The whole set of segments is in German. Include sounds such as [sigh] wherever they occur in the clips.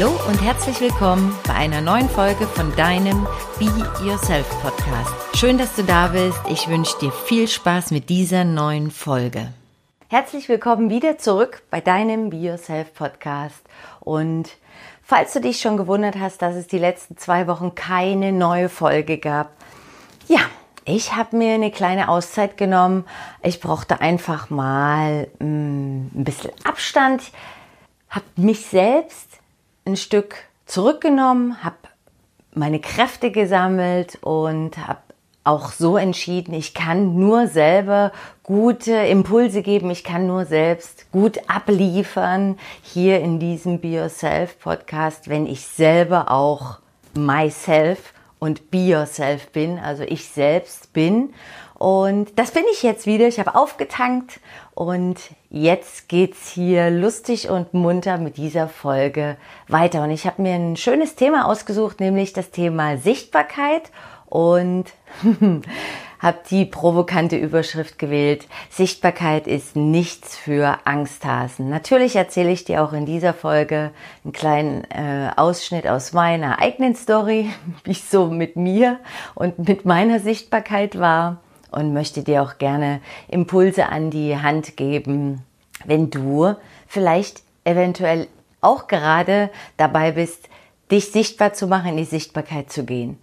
Hallo und herzlich willkommen bei einer neuen Folge von deinem Be Yourself Podcast. Schön, dass du da bist. Ich wünsche dir viel Spaß mit dieser neuen Folge. Herzlich willkommen wieder zurück bei deinem Be Yourself Podcast. Und falls du dich schon gewundert hast, dass es die letzten zwei Wochen keine neue Folge gab, ja, ich habe mir eine kleine Auszeit genommen. Ich brauchte einfach mal mh, mm, ein bisschen Abstand, habe mich selbst ein Stück zurückgenommen, habe meine Kräfte gesammelt und habe auch so entschieden, ich kann nur selber gute Impulse geben, ich kann nur selbst gut abliefern hier in diesem Be Yourself Podcast, wenn ich selber auch myself und Be Yourself bin, also ich selbst bin. Und das bin ich jetzt wieder. Ich habe aufgetankt und jetzt geht's hier lustig und munter mit dieser Folge weiter. Und ich habe mir ein schönes Thema ausgesucht, nämlich das Thema Sichtbarkeit und [laughs] habe die provokante Überschrift gewählt. Sichtbarkeit ist nichts für Angsthasen. Natürlich erzähle ich dir auch in dieser Folge einen kleinen äh, Ausschnitt aus meiner eigenen Story, [laughs] wie es so mit mir und mit meiner Sichtbarkeit war und möchte dir auch gerne Impulse an die Hand geben, wenn du vielleicht eventuell auch gerade dabei bist, dich sichtbar zu machen, in die Sichtbarkeit zu gehen.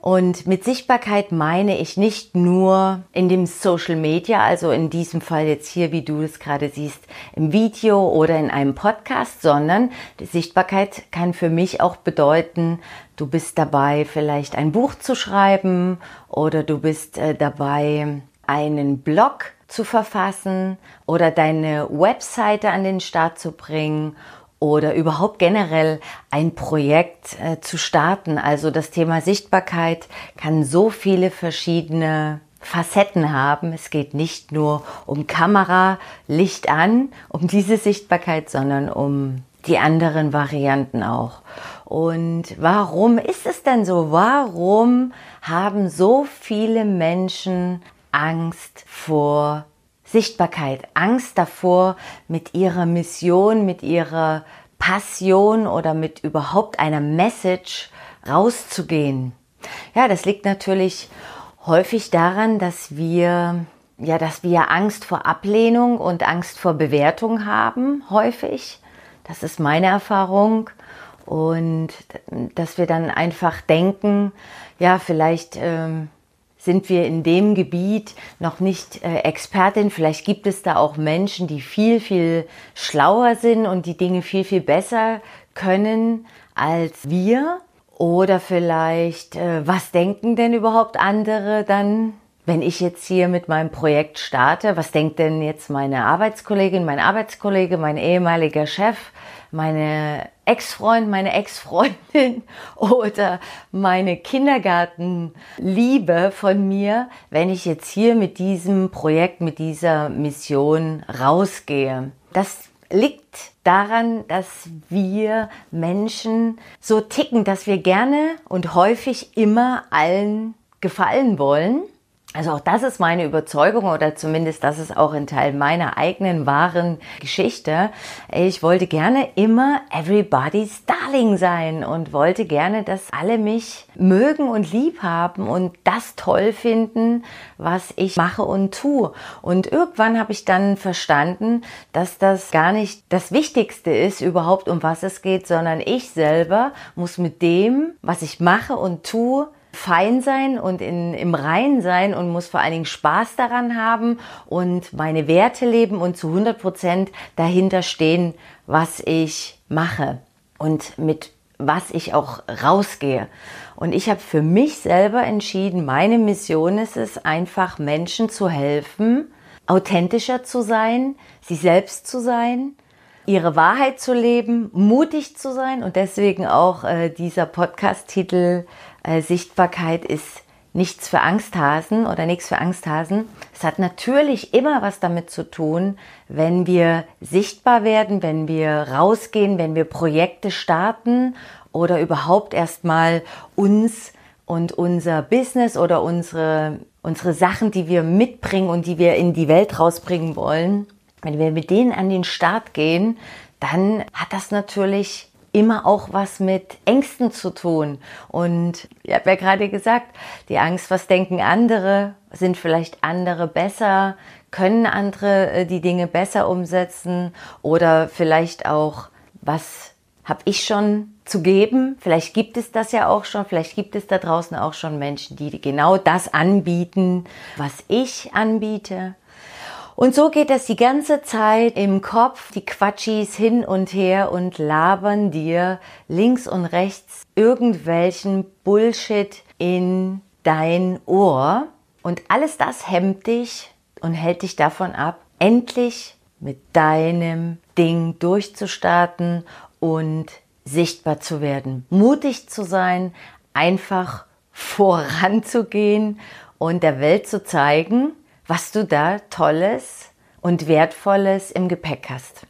Und mit Sichtbarkeit meine ich nicht nur in dem Social Media, also in diesem Fall jetzt hier, wie du es gerade siehst, im Video oder in einem Podcast, sondern die Sichtbarkeit kann für mich auch bedeuten, du bist dabei, vielleicht ein Buch zu schreiben oder du bist äh, dabei, einen Blog zu verfassen oder deine Webseite an den Start zu bringen oder überhaupt generell ein Projekt äh, zu starten. Also das Thema Sichtbarkeit kann so viele verschiedene Facetten haben. Es geht nicht nur um Kamera, Licht an, um diese Sichtbarkeit, sondern um die anderen Varianten auch. Und warum ist es denn so? Warum haben so viele Menschen Angst vor Sichtbarkeit, Angst davor, mit ihrer Mission, mit ihrer Passion oder mit überhaupt einer Message rauszugehen. Ja, das liegt natürlich häufig daran, dass wir ja, dass wir Angst vor Ablehnung und Angst vor Bewertung haben, häufig. Das ist meine Erfahrung. Und dass wir dann einfach denken, ja, vielleicht ähm, sind wir in dem Gebiet noch nicht äh, Expertin. Vielleicht gibt es da auch Menschen, die viel, viel schlauer sind und die Dinge viel, viel besser können als wir. Oder vielleicht, äh, was denken denn überhaupt andere dann, wenn ich jetzt hier mit meinem Projekt starte? Was denkt denn jetzt meine Arbeitskollegin, mein Arbeitskollege, mein ehemaliger Chef? meine Ex-Freund, meine Ex-Freundin [laughs] oder meine Kindergartenliebe von mir, wenn ich jetzt hier mit diesem Projekt, mit dieser Mission rausgehe. Das liegt daran, dass wir Menschen so ticken, dass wir gerne und häufig immer allen gefallen wollen also auch das ist meine Überzeugung oder zumindest das ist auch ein Teil meiner eigenen wahren Geschichte. Ich wollte gerne immer everybody's darling sein und wollte gerne, dass alle mich mögen und lieb haben und das toll finden, was ich mache und tue. Und irgendwann habe ich dann verstanden, dass das gar nicht das Wichtigste ist überhaupt, um was es geht, sondern ich selber muss mit dem, was ich mache und tue, fein sein und in, im Rein sein und muss vor allen Dingen Spaß daran haben und meine Werte leben und zu 100 Prozent dahinter stehen, was ich mache und mit was ich auch rausgehe. Und ich habe für mich selber entschieden, meine Mission ist es, einfach Menschen zu helfen, authentischer zu sein, sie selbst zu sein, ihre Wahrheit zu leben, mutig zu sein und deswegen auch äh, dieser Podcast-Titel äh, Sichtbarkeit ist nichts für Angsthasen oder nichts für Angsthasen. Es hat natürlich immer was damit zu tun, wenn wir sichtbar werden, wenn wir rausgehen, wenn wir Projekte starten oder überhaupt erstmal uns und unser Business oder unsere, unsere Sachen, die wir mitbringen und die wir in die Welt rausbringen wollen, wenn wir mit denen an den Start gehen, dann hat das natürlich immer auch was mit Ängsten zu tun. Und ich habe ja gerade gesagt, die Angst, was denken andere, sind vielleicht andere besser, können andere äh, die Dinge besser umsetzen oder vielleicht auch, was habe ich schon zu geben? Vielleicht gibt es das ja auch schon, vielleicht gibt es da draußen auch schon Menschen, die genau das anbieten, was ich anbiete. Und so geht das die ganze Zeit im Kopf, die Quatschis hin und her und labern dir links und rechts irgendwelchen Bullshit in dein Ohr. Und alles das hemmt dich und hält dich davon ab, endlich mit deinem Ding durchzustarten und sichtbar zu werden, mutig zu sein, einfach [laughs] voranzugehen und der Welt zu zeigen, was du da Tolles und Wertvolles im Gepäck hast.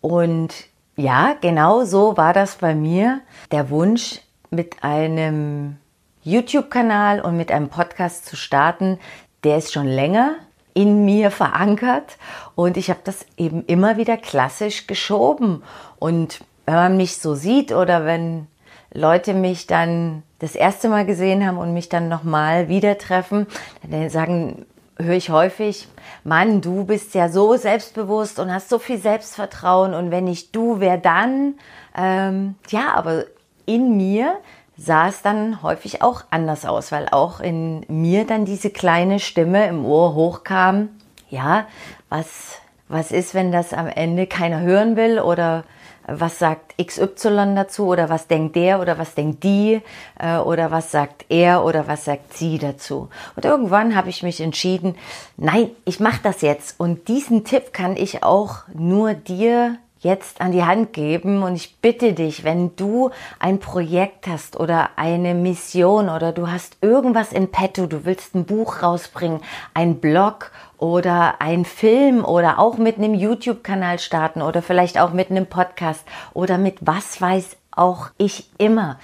Und ja, genau so war das bei mir. Der Wunsch, mit einem YouTube-Kanal und mit einem Podcast zu starten, der ist schon länger in mir verankert und ich habe das eben immer wieder klassisch geschoben. Und wenn man mich so sieht oder wenn Leute mich dann das erste Mal gesehen haben und mich dann nochmal wieder treffen, dann sagen höre ich häufig, Mann, du bist ja so selbstbewusst und hast so viel Selbstvertrauen und wenn nicht du, wer dann? Ähm, ja, aber in mir sah es dann häufig auch anders aus, weil auch in mir dann diese kleine Stimme im Ohr hochkam. Ja, was, was ist, wenn das am Ende keiner hören will oder was sagt XY dazu? Oder was denkt der? Oder was denkt die? Äh, oder was sagt er? Oder was sagt sie dazu. Und irgendwann habe ich mich entschieden, nein, ich mache das jetzt. Und diesen Tipp kann ich auch nur dir jetzt an die Hand geben und ich bitte dich, wenn du ein Projekt hast oder eine Mission oder du hast irgendwas in petto, du willst ein Buch rausbringen, ein Blog oder ein Film oder auch mit einem YouTube-Kanal starten oder vielleicht auch mit einem Podcast oder mit was weiß auch ich immer.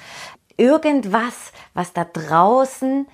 Irgendwas, was da draußen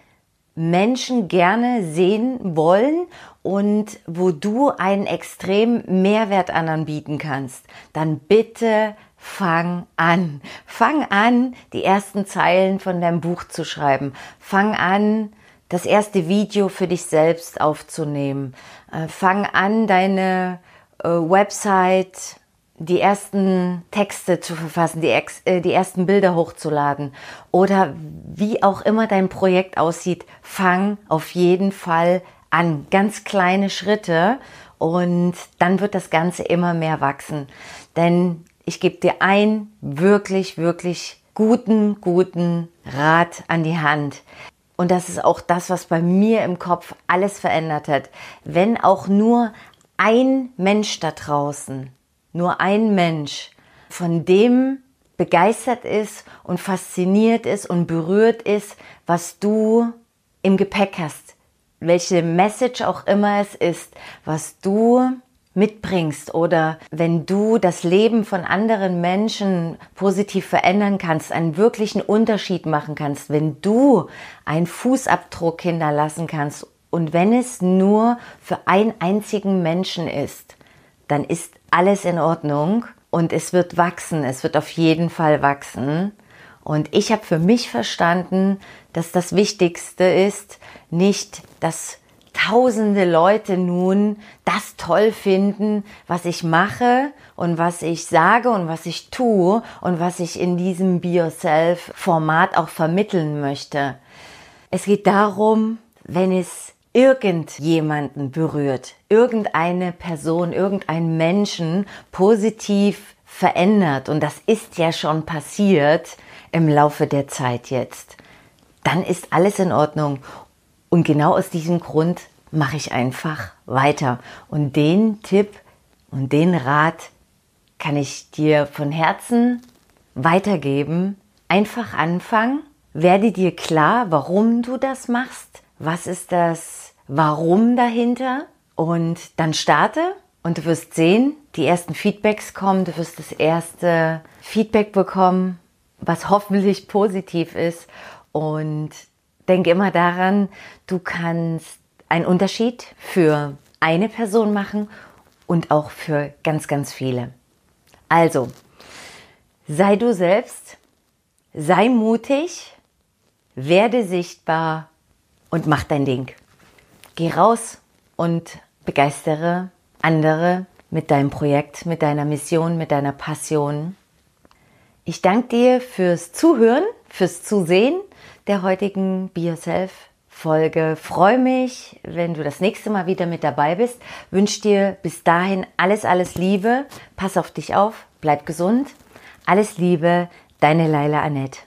Menschen gerne sehen wollen und wo du einen extremen Mehrwert anderen bieten kannst, dann bitte fang an. Fang an, die ersten Zeilen von deinem Buch zu schreiben. Fang an, das erste Video für dich selbst aufzunehmen. Äh, fang an, deine äh, Website die ersten Texte zu verfassen, die, äh, die ersten Bilder hochzuladen oder wie auch immer dein Projekt aussieht, fang auf jeden Fall an. Ganz kleine Schritte und dann wird das Ganze immer mehr wachsen. Denn ich gebe dir einen wirklich, wirklich guten, guten Rat an die Hand. Und das ist auch das, was bei mir im Kopf alles verändert hat. Wenn auch nur ein Mensch da draußen nur ein Mensch von dem begeistert ist und fasziniert ist und berührt ist, was du im Gepäck hast. Welche Message auch immer es ist, was du mitbringst oder wenn du das Leben von anderen Menschen positiv verändern kannst, einen wirklichen Unterschied machen kannst, wenn du einen Fußabdruck hinterlassen kannst und wenn es nur für einen einzigen Menschen ist, dann ist alles in Ordnung und es wird wachsen, es wird auf jeden Fall wachsen. Und ich habe für mich verstanden, dass das Wichtigste ist, nicht, dass tausende Leute nun das toll finden, was ich mache und was ich sage und was ich tue und was ich in diesem Be Yourself Format auch vermitteln möchte. Es geht darum, wenn es irgendjemanden berührt, irgendeine Person, irgendeinen Menschen positiv verändert, und das ist ja schon passiert im Laufe der Zeit jetzt, dann ist alles in Ordnung. Und genau aus diesem Grund mache ich einfach weiter. Und den Tipp und den Rat kann ich dir von Herzen weitergeben. Einfach anfangen, werde dir klar, warum du das machst, was ist das Warum dahinter? Und dann starte und du wirst sehen, die ersten Feedbacks kommen, du wirst das erste Feedback bekommen, was hoffentlich positiv ist. Und denke immer daran, du kannst einen Unterschied für eine Person machen und auch für ganz, ganz viele. Also, sei du selbst, sei mutig, werde sichtbar und mach dein Ding. Geh raus und begeistere andere mit deinem Projekt, mit deiner Mission, mit deiner Passion. Ich danke dir fürs Zuhören, fürs Zusehen der heutigen Be Yourself Folge. Freue mich, wenn du das nächste Mal wieder mit dabei bist. Wünsche dir bis dahin alles, alles Liebe. Pass auf dich auf, bleib gesund. Alles Liebe, deine Laila Annette.